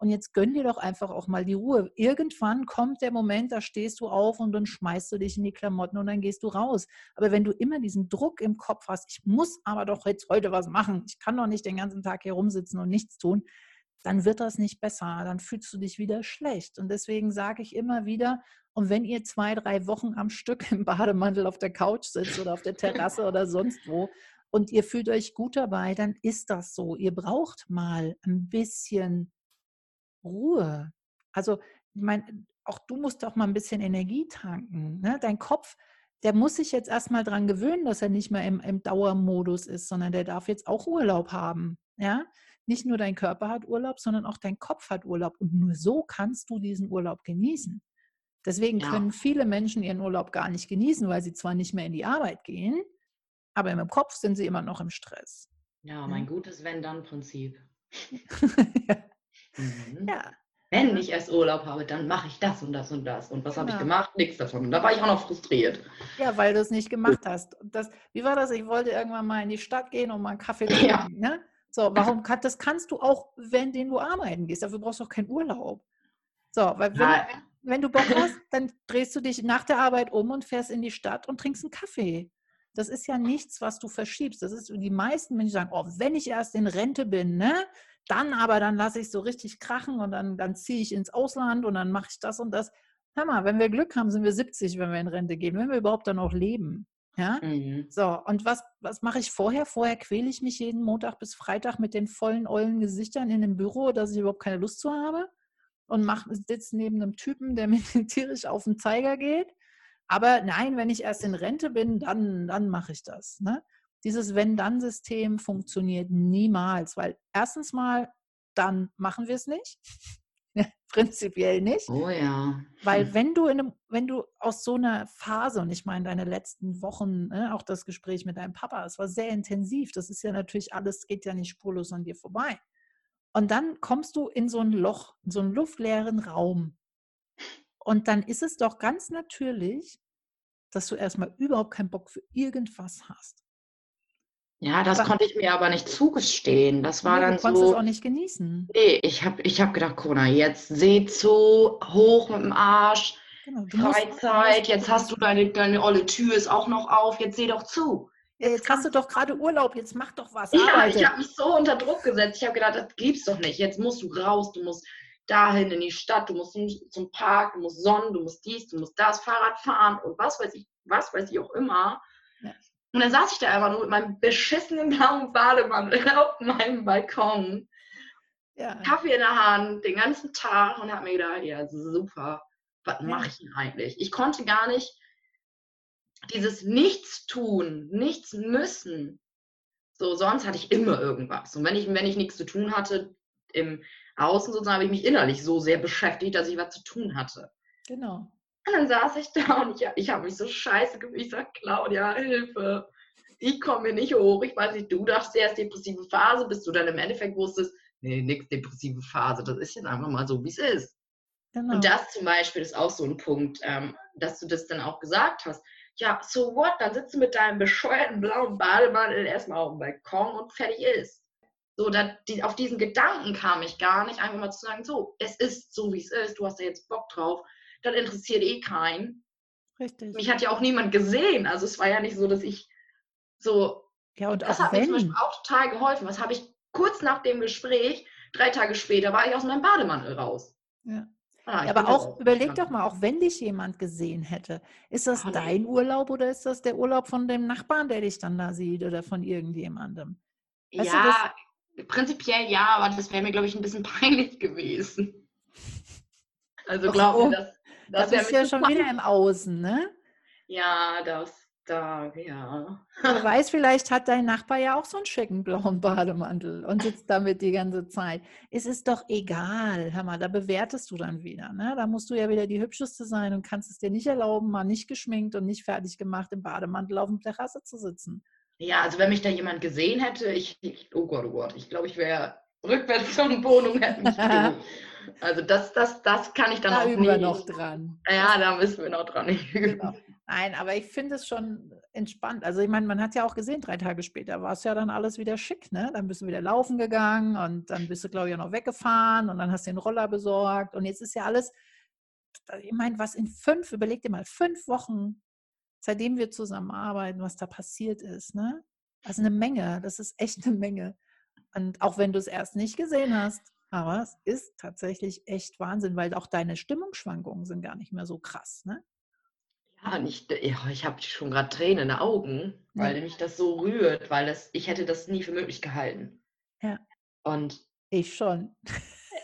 Und jetzt gönn dir doch einfach auch mal die Ruhe. Irgendwann kommt der Moment, da stehst du auf und dann schmeißt du dich in die Klamotten und dann gehst du raus. Aber wenn du immer diesen Druck im Kopf hast, ich muss aber doch jetzt heute was machen, ich kann doch nicht den ganzen Tag hier rumsitzen und nichts tun, dann wird das nicht besser. Dann fühlst du dich wieder schlecht. Und deswegen sage ich immer wieder, und wenn ihr zwei, drei Wochen am Stück im Bademantel auf der Couch sitzt oder auf der Terrasse oder sonst wo und ihr fühlt euch gut dabei, dann ist das so. Ihr braucht mal ein bisschen Ruhe. Also, ich meine, auch du musst doch mal ein bisschen Energie tanken. Ne? Dein Kopf, der muss sich jetzt erstmal dran gewöhnen, dass er nicht mehr im, im Dauermodus ist, sondern der darf jetzt auch Urlaub haben. Ja? Nicht nur dein Körper hat Urlaub, sondern auch dein Kopf hat Urlaub. Und nur so kannst du diesen Urlaub genießen. Deswegen ja. können viele Menschen ihren Urlaub gar nicht genießen, weil sie zwar nicht mehr in die Arbeit gehen, aber im Kopf sind sie immer noch im Stress. Ja, mein gutes Wenn-Dann-Prinzip. ja. Mhm. Ja. Wenn ich erst Urlaub habe, dann mache ich das und das und das. Und was genau. habe ich gemacht? Nichts davon. Und da war ich auch noch frustriert. Ja, weil du es nicht gemacht hast. Das, wie war das? Ich wollte irgendwann mal in die Stadt gehen und mal einen Kaffee trinken. Ja. Ne? So, warum kann, das kannst du auch, wenn du arbeiten gehst. Dafür brauchst du auch keinen Urlaub. So, weil wenn, wenn du Bock hast, dann drehst du dich nach der Arbeit um und fährst in die Stadt und trinkst einen Kaffee. Das ist ja nichts, was du verschiebst. Das ist die meisten Menschen sagen, oh, wenn ich erst in Rente bin, ne, dann aber, dann lasse ich so richtig krachen und dann, dann ziehe ich ins Ausland und dann mache ich das und das. Hör mal, wenn wir Glück haben, sind wir 70, wenn wir in Rente gehen, wenn wir überhaupt dann auch leben. Ja? Mhm. So, und was, was mache ich vorher? Vorher quäle ich mich jeden Montag bis Freitag mit den vollen, ollen Gesichtern in dem Büro, dass ich überhaupt keine Lust zu habe und sitze neben einem Typen, der mir tierisch auf den Zeiger geht. Aber nein, wenn ich erst in Rente bin, dann, dann mache ich das. Ne? Dieses Wenn-Dann-System funktioniert niemals, weil erstens mal, dann machen wir es nicht. Prinzipiell nicht. Oh ja. Weil hm. wenn du in einem, wenn du aus so einer Phase, und ich meine deine letzten Wochen, ne, auch das Gespräch mit deinem Papa, es war sehr intensiv. Das ist ja natürlich alles, geht ja nicht spurlos an dir vorbei. Und dann kommst du in so ein Loch, in so einen luftleeren Raum. Und dann ist es doch ganz natürlich, dass du erstmal überhaupt keinen Bock für irgendwas hast. Ja, das aber, konnte ich mir aber nicht zugestehen. Das war nee, dann du konntest so. es auch nicht genießen. Nee, ich habe ich hab gedacht, Corona, jetzt seh zu, hoch mit dem Arsch, genau, Freizeit, jetzt hast du deine, deine olle Tür ist auch noch auf, jetzt seh doch zu. Jetzt, jetzt hast du doch gerade Urlaub, jetzt mach doch was. Ja, arbeite. ich habe mich so unter Druck gesetzt. Ich habe gedacht, das gibt's doch nicht. Jetzt musst du raus, du musst dahin in die Stadt, du musst zum Park, du musst Sonnen, du musst dies, du musst das, Fahrrad fahren und was weiß ich, was weiß ich auch immer. Ja. Und dann saß ich da einfach nur mit meinem beschissenen blauen Bademantel auf meinem Balkon. Ja. Kaffee in der Hand, den ganzen Tag und habe mir gedacht, ja, super, was mache ich denn eigentlich? Ich konnte gar nicht dieses Nichts tun, nichts müssen. So, sonst hatte ich immer irgendwas. Und wenn ich, wenn ich nichts zu tun hatte, im Außen sozusagen, habe ich mich innerlich so sehr beschäftigt, dass ich was zu tun hatte. Genau. Und dann saß ich da und ich, ich habe mich so scheiße gefühlt. Ich sage, Claudia, Hilfe. Ich komme mir nicht hoch. Ich weiß nicht, du dachtest erst depressive Phase, bis du dann im Endeffekt wusstest, nee, nix depressive Phase. Das ist jetzt einfach mal so, wie es ist. Genau. Und das zum Beispiel ist auch so ein Punkt, ähm, dass du das dann auch gesagt hast. Ja, so what? Dann sitzt du mit deinem bescheuerten blauen Bademantel erstmal auf dem Balkon und fertig ist. So, da, die, auf diesen Gedanken kam ich gar nicht, einfach mal zu sagen, so, es ist so, wie es ist, du hast da jetzt Bock drauf das interessiert eh keinen. Richtig. Mich hat ja auch niemand gesehen. Also es war ja nicht so, dass ich so. Ja, und das hat wenn. mir zum Beispiel auch total geholfen. Was habe ich kurz nach dem Gespräch, drei Tage später, war ich aus meinem Bademantel raus. Ja. Ah, aber auch, überleg doch mal, auch wenn dich jemand gesehen hätte, ist das ah, dein Urlaub oder ist das der Urlaub von dem Nachbarn, der dich dann da sieht oder von irgendjemandem? Weißt ja, prinzipiell ja, aber das wäre mir, glaube ich, ein bisschen peinlich gewesen. Also glaube ich, das, das, das ist ja schon wieder im Außen, ne? Ja, das, da, ja. Wer weiß, vielleicht hat dein Nachbar ja auch so einen schicken blauen Bademantel und sitzt damit die ganze Zeit. Es ist doch egal, hör mal, da bewertest du dann wieder. Ne? Da musst du ja wieder die Hübscheste sein und kannst es dir nicht erlauben, mal nicht geschminkt und nicht fertig gemacht im Bademantel auf dem Terrasse zu sitzen. Ja, also wenn mich da jemand gesehen hätte, ich, ich oh Gott, oh Gott, ich glaube, ich wäre rückwärts zum Boden und hätte mich Also das, das, das kann ich dann da auch üben nicht. wir noch dran. Ja, da müssen wir noch dran. Genau. Nein, aber ich finde es schon entspannt. Also ich meine, man hat ja auch gesehen, drei Tage später war es ja dann alles wieder schick, ne? Dann bist du wieder laufen gegangen und dann bist du, glaube ich, auch noch weggefahren und dann hast du den Roller besorgt und jetzt ist ja alles, ich meine, was in fünf, überleg dir mal, fünf Wochen, seitdem wir zusammenarbeiten, was da passiert ist, ne? Also eine Menge, das ist echt eine Menge. Und auch wenn du es erst nicht gesehen hast, aber es ist tatsächlich echt Wahnsinn, weil auch deine Stimmungsschwankungen sind gar nicht mehr so krass, ne? Ja, nicht, ja, ich habe schon gerade Tränen in den Augen, weil ja. mich das so rührt, weil das, ich hätte das nie für möglich gehalten. Ja. Und ich schon.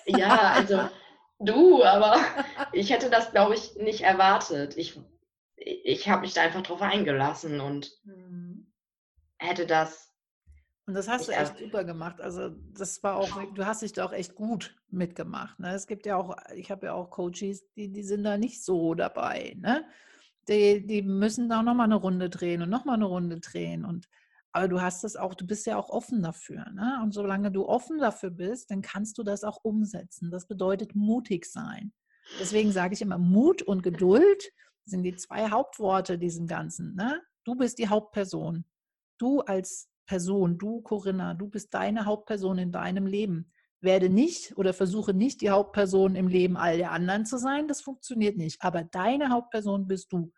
Ja, also du, aber ich hätte das, glaube ich, nicht erwartet. Ich, ich habe mich da einfach drauf eingelassen und mhm. hätte das und das hast du echt super gemacht. Also das war auch, du hast dich da auch echt gut mitgemacht. Ne? Es gibt ja auch, ich habe ja auch Coaches, die, die sind da nicht so dabei. Ne? Die, die müssen da nochmal eine Runde drehen und nochmal eine Runde drehen. Und aber du hast das auch, du bist ja auch offen dafür. Ne? Und solange du offen dafür bist, dann kannst du das auch umsetzen. Das bedeutet mutig sein. Deswegen sage ich immer, Mut und Geduld sind die zwei Hauptworte diesem Ganzen. Ne? Du bist die Hauptperson. Du als Person, du Corinna, du bist deine Hauptperson in deinem Leben. Werde nicht oder versuche nicht die Hauptperson im Leben all der anderen zu sein, das funktioniert nicht. Aber deine Hauptperson bist du.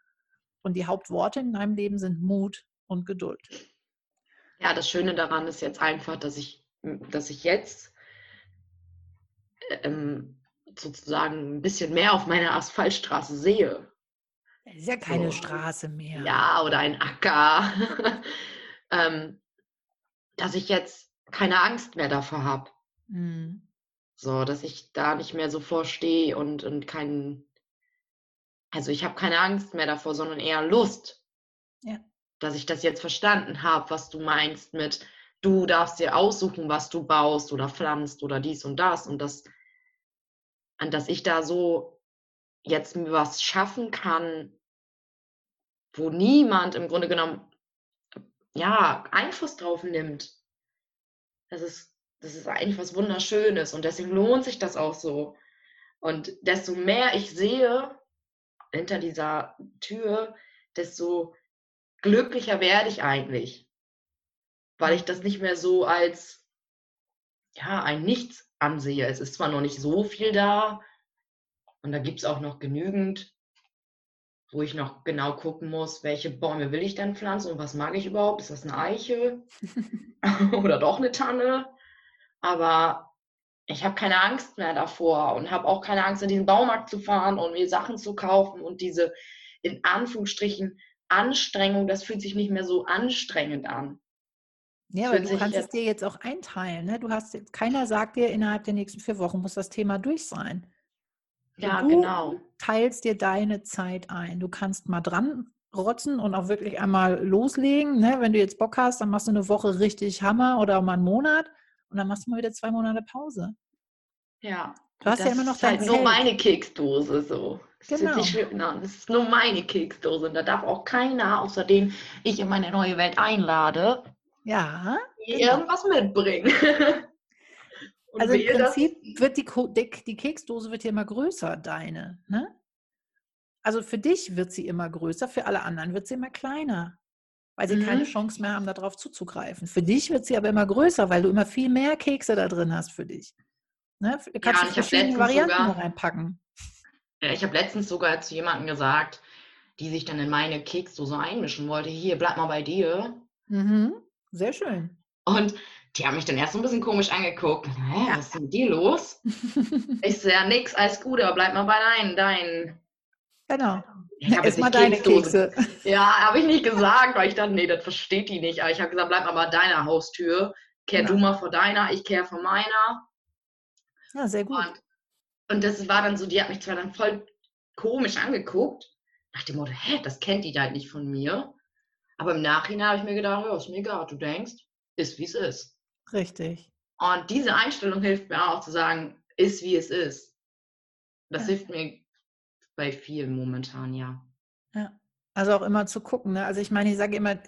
Und die Hauptworte in deinem Leben sind Mut und Geduld. Ja, das Schöne daran ist jetzt einfach, dass ich, dass ich jetzt ähm, sozusagen ein bisschen mehr auf meiner Asphaltstraße sehe. Das ist ja keine so. Straße mehr. Ja, oder ein Acker. ähm, dass ich jetzt keine Angst mehr davor habe. Mhm. So, dass ich da nicht mehr so vorstehe und, und keinen, also ich habe keine Angst mehr davor, sondern eher Lust. Ja. Dass ich das jetzt verstanden habe, was du meinst mit, du darfst dir aussuchen, was du baust oder pflanzt oder dies und das und das, und dass ich da so jetzt was schaffen kann, wo niemand im Grunde genommen ja, Einfluss drauf nimmt. Das ist das ist eigentlich was Wunderschönes und deswegen lohnt sich das auch so. Und desto mehr ich sehe hinter dieser Tür, desto glücklicher werde ich eigentlich, weil ich das nicht mehr so als ja, ein Nichts ansehe. Es ist zwar noch nicht so viel da und da gibt es auch noch genügend, wo ich noch genau gucken muss, welche Bäume will ich denn pflanzen und was mag ich überhaupt? Ist das eine Eiche oder doch eine Tanne? Aber ich habe keine Angst mehr davor und habe auch keine Angst, in diesen Baumarkt zu fahren und mir Sachen zu kaufen und diese in Anführungsstrichen Anstrengung, das fühlt sich nicht mehr so anstrengend an. Ja, aber du kannst es dir jetzt auch einteilen. Ne? Du hast jetzt, keiner sagt dir, innerhalb der nächsten vier Wochen muss das Thema durch sein. Ja, du genau. Teilst dir deine Zeit ein. Du kannst mal dran rotzen und auch wirklich einmal loslegen. Ne? Wenn du jetzt Bock hast, dann machst du eine Woche richtig Hammer oder mal einen Monat und dann machst du mal wieder zwei Monate Pause. Ja. Du hast ja immer noch dein halt nur meine Keksdose so. Das genau. schön an. Das ist nur meine Keksdose und da darf auch keiner, außerdem ich in meine neue Welt einlade, ja, genau. irgendwas mitbringen. also im Prinzip wird die, die, die, Keksdose wird ja immer größer, deine. Ne? Also für dich wird sie immer größer, für alle anderen wird sie immer kleiner weil sie mhm. keine Chance mehr haben, darauf zuzugreifen. Für dich wird sie aber immer größer, weil du immer viel mehr Kekse da drin hast für dich. Ne? Du kannst ja, verschiedene Varianten sogar, reinpacken. Ja, ich habe letztens sogar zu jemandem gesagt, die sich dann in meine Keksdose einmischen wollte, hier, bleib mal bei dir. Mhm. Sehr schön. Und die haben mich dann erst so ein bisschen komisch angeguckt. Hä, ja. was ist denn mit dir los? ich so, ja, nix, alles gut, aber bleib mal bei deinen, deinen. Genau. Ich habe jetzt mal deine Kekse. Ja, habe ich nicht gesagt, weil ich dachte, nee, das versteht die nicht. Aber ich habe gesagt, bleib mal bei deiner Haustür. Kehr ja. du mal vor deiner, ich kehr vor meiner. Ja, sehr gut. Und, und, das war dann so, die hat mich zwar dann voll komisch angeguckt, nach dem Motto, hä, das kennt die halt nicht von mir. Aber im Nachhinein habe ich mir gedacht, ja, ist mir egal, du denkst, ist wie es ist. Richtig. Und diese Einstellung hilft mir auch zu sagen, ist wie es ist. Das ja. hilft mir bei vielen momentan, ja. Ja, also auch immer zu gucken. Ne? Also ich meine, ich sage immer,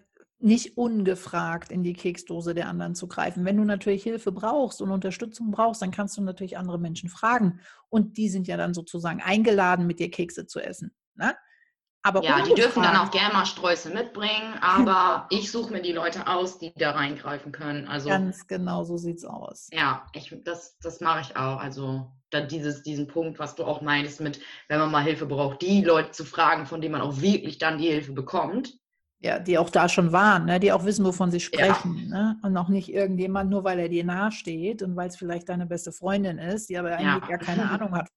nicht ungefragt in die Keksdose der anderen zu greifen. Wenn du natürlich Hilfe brauchst und Unterstützung brauchst, dann kannst du natürlich andere Menschen fragen. Und die sind ja dann sozusagen eingeladen, mit dir Kekse zu essen. Ne? Aber ja, die dürfen dann auch gerne mal Streusel mitbringen, aber ich suche mir die Leute aus, die da reingreifen können. Also, Ganz genau, so sieht es aus. Ja, ich, das, das mache ich auch. Also dann dieses, diesen Punkt, was du auch meinst, mit, wenn man mal Hilfe braucht, die Leute zu fragen, von denen man auch wirklich dann die Hilfe bekommt. Ja, die auch da schon waren, ne? die auch wissen, wovon sie sprechen. Ja. Ne? Und auch nicht irgendjemand, nur weil er dir nahesteht und weil es vielleicht deine beste Freundin ist, die aber eigentlich ja. gar keine Ahnung hat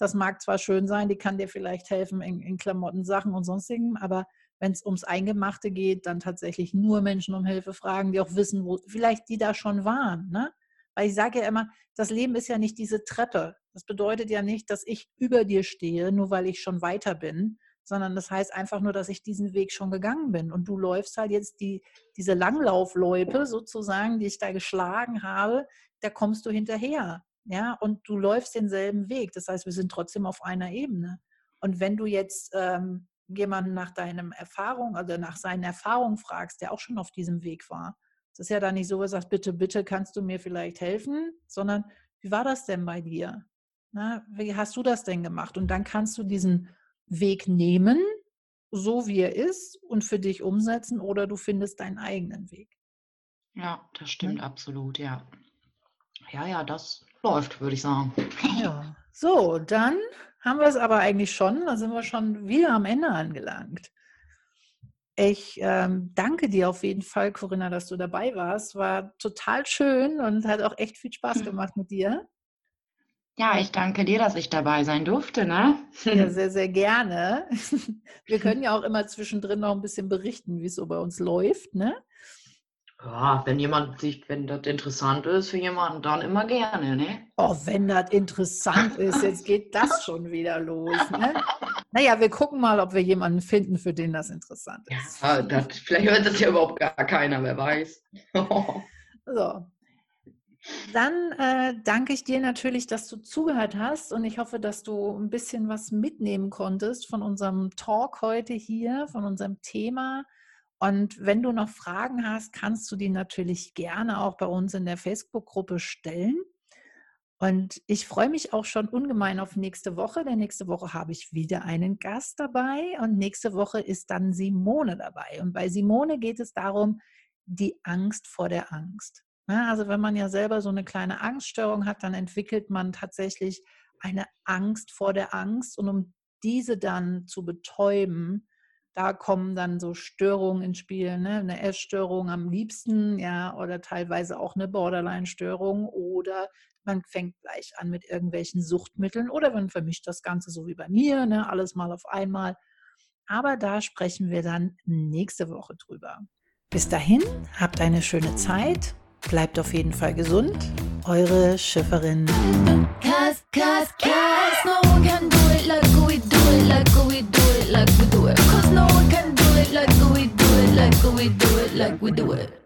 das mag zwar schön sein, die kann dir vielleicht helfen in, in Klamottensachen und sonstigem, aber wenn es ums Eingemachte geht, dann tatsächlich nur Menschen um Hilfe fragen, die auch wissen, wo vielleicht die da schon waren. Ne? Weil ich sage ja immer, das Leben ist ja nicht diese Treppe. Das bedeutet ja nicht, dass ich über dir stehe, nur weil ich schon weiter bin, sondern das heißt einfach nur, dass ich diesen Weg schon gegangen bin. Und du läufst halt jetzt die, diese Langlaufläupe sozusagen, die ich da geschlagen habe, da kommst du hinterher ja, und du läufst denselben Weg. Das heißt, wir sind trotzdem auf einer Ebene. Und wenn du jetzt ähm, jemanden nach deinem Erfahrung, also nach seinen Erfahrungen fragst, der auch schon auf diesem Weg war, das ist ja dann nicht so, dass du sagst, bitte, bitte, kannst du mir vielleicht helfen, sondern wie war das denn bei dir? Na, wie hast du das denn gemacht? Und dann kannst du diesen Weg nehmen, so wie er ist, und für dich umsetzen oder du findest deinen eigenen Weg. Ja, das stimmt ja? absolut, ja. Ja, ja, das läuft, würde ich sagen. Ja. So, dann haben wir es aber eigentlich schon. Da sind wir schon wieder am Ende angelangt. Ich ähm, danke dir auf jeden Fall, Corinna, dass du dabei warst. War total schön und hat auch echt viel Spaß hm. gemacht mit dir. Ja, ich danke dir, dass ich dabei sein durfte. Ne? Ja, sehr, sehr gerne. Wir können ja auch immer zwischendrin noch ein bisschen berichten, wie es so bei uns läuft. Ne? Ja, wenn jemand sich, wenn das interessant ist für jemanden, dann immer gerne, ne? Oh, wenn das interessant ist, jetzt geht das schon wieder los, ne? Naja, wir gucken mal, ob wir jemanden finden, für den das interessant ist. Ja, das, vielleicht hört das ja überhaupt gar keiner, wer weiß. so. Dann äh, danke ich dir natürlich, dass du zugehört hast und ich hoffe, dass du ein bisschen was mitnehmen konntest von unserem Talk heute hier, von unserem Thema Und wenn du noch Fragen hast, kannst du die natürlich gerne auch bei uns in der Facebook-Gruppe stellen. Und ich freue mich auch schon ungemein auf nächste Woche, denn nächste Woche habe ich wieder einen Gast dabei und nächste Woche ist dann Simone dabei. Und bei Simone geht es darum, die Angst vor der Angst. also wenn man ja selber so eine kleine Angststörung hat, dann entwickelt man tatsächlich eine Angst vor der Angst. Und um diese dann zu betäuben, da kommen dann so Störungen ins Spiel, ne? eine Essstörung am liebsten, ja, oder teilweise auch eine Borderline-Störung oder man fängt gleich an mit irgendwelchen Suchtmitteln oder man vermischt das Ganze so wie bei mir, ne? alles mal auf einmal. Aber da sprechen wir dann nächste Woche drüber. Bis dahin, habt eine schöne Zeit, bleibt auf jeden Fall gesund. Eure Schifferin. Cause, cause, cause no like we do it. Cause no one can do it like we do it, like we do it, like we do it.